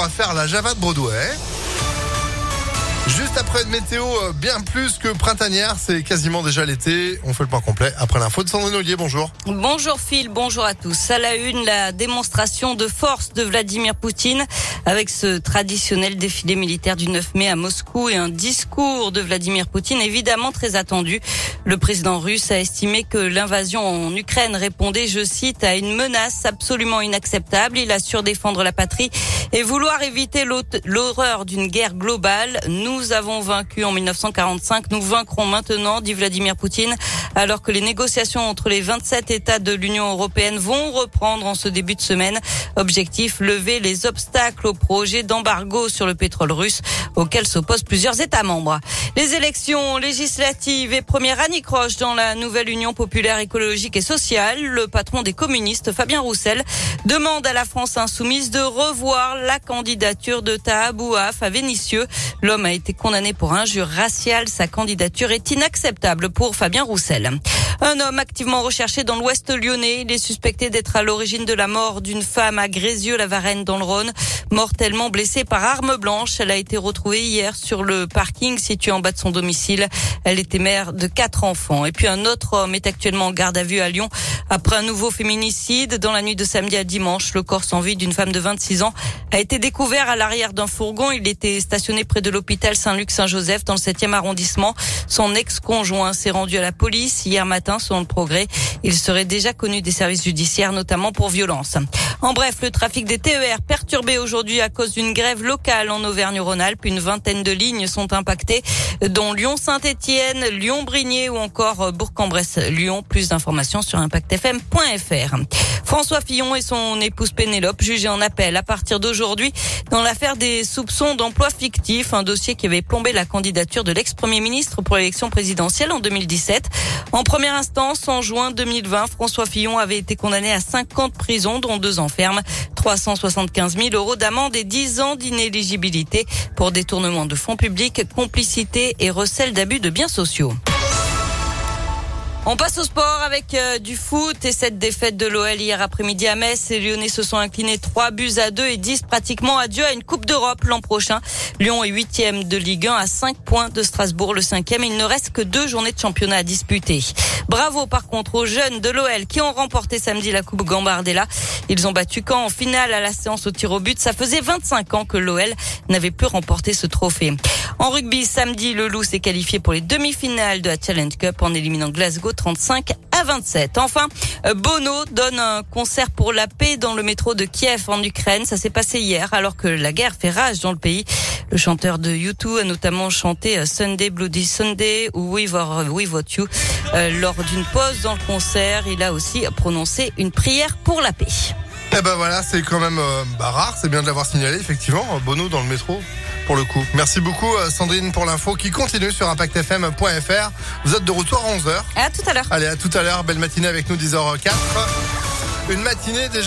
à faire la Java de Broadway. Juste après une météo euh, bien plus que printanière, c'est quasiment déjà l'été. On fait le point complet après l'info de Sandrine Ollier. Bonjour. Bonjour Phil, bonjour à tous. À la une, la démonstration de force de Vladimir Poutine avec ce traditionnel défilé militaire du 9 mai à Moscou et un discours de Vladimir Poutine évidemment très attendu. Le président russe a estimé que l'invasion en Ukraine répondait, je cite, à une menace absolument inacceptable. Il assure défendre la patrie et vouloir éviter l'horreur d'une guerre globale. Nous avons vaincu en 1945, nous vaincrons maintenant, dit Vladimir Poutine, alors que les négociations entre les 27 États de l'Union européenne vont reprendre en ce début de semaine. Objectif, lever les obstacles au projet d'embargo sur le pétrole russe auquel s'opposent plusieurs États membres. Les élections législatives et première année croche dans la nouvelle Union populaire écologique et sociale. Le patron des communistes, Fabien Roussel, demande à la France insoumise de revoir la candidature de Taha à Vénissieux. L'homme a été condamné pour injure raciale. Sa candidature est inacceptable pour Fabien Roussel. Un homme activement recherché dans l'ouest lyonnais. Il est suspecté d'être à l'origine de la mort d'une femme à Grézieux-la-Varenne dans le Rhône. Mortellement blessée par arme blanche. Elle a été retrouvée hier sur le parking situé en bas de son domicile. Elle était mère de quatre enfants. Et puis un autre homme est actuellement en garde à vue à Lyon après un nouveau féminicide. Dans la nuit de samedi à dimanche, le corps sans vie d'une femme de 26 ans a été découvert à l'arrière d'un fourgon. Il était stationné près de l'hôpital Saint-Luc-Saint-Joseph dans le 7e arrondissement. Son ex-conjoint s'est rendu à la police hier matin selon le progrès. Il serait déjà connu des services judiciaires, notamment pour violence. En bref, le trafic des TER perturbé aujourd'hui à cause d'une grève locale en Auvergne-Rhône-Alpes. Une vingtaine de lignes sont impactées, dont Lyon-Saint-Étienne, Lyon-Brigné ou encore Bourg-en-Bresse-Lyon. Plus d'informations sur François Fillon et son épouse Pénélope jugés en appel à partir d'aujourd'hui dans l'affaire des soupçons d'emploi fictif, un dossier qui avait plombé la candidature de l'ex-premier ministre pour l'élection présidentielle en 2017. En première instance, en juin 2020, François Fillon avait été condamné à 50 prisons, dont deux ans ferme, 375 000 euros d'amende et 10 ans d'inéligibilité pour détournement de fonds publics, complicité et recel d'abus de biens sociaux. On passe au sport avec euh, du foot et cette défaite de l'OL hier après-midi à Metz. Les Lyonnais se sont inclinés 3 buts à 2 et 10 pratiquement adieu à une Coupe d'Europe l'an prochain. Lyon est huitième de Ligue 1 à 5 points de Strasbourg, le cinquième. Il ne reste que deux journées de championnat à disputer. Bravo par contre aux jeunes de l'OL qui ont remporté samedi la Coupe Gambardella. Ils ont battu Caen en finale à la séance au tir au but. Ça faisait 25 ans que l'OL n'avait plus remporté ce trophée. En rugby, samedi, le Loup s'est qualifié pour les demi-finales de la Challenge Cup en éliminant Glasgow 35 à 27. Enfin, Bono donne un concert pour la paix dans le métro de Kiev en Ukraine. Ça s'est passé hier alors que la guerre fait rage dans le pays. Le chanteur de U2 a notamment chanté euh, Sunday Bloody Sunday ou We Vote You. Euh, lors d'une pause dans le concert, il a aussi prononcé une prière pour la paix. Eh ben voilà, c'est quand même euh, bah, rare, c'est bien de l'avoir signalé, effectivement. Bono dans le métro, pour le coup. Merci beaucoup, Sandrine, pour l'info qui continue sur impactfm.fr. Vous êtes de retour à 11h. À tout à l'heure. Allez, à tout à l'heure. Belle matinée avec nous, 10h04. Une matinée déjà.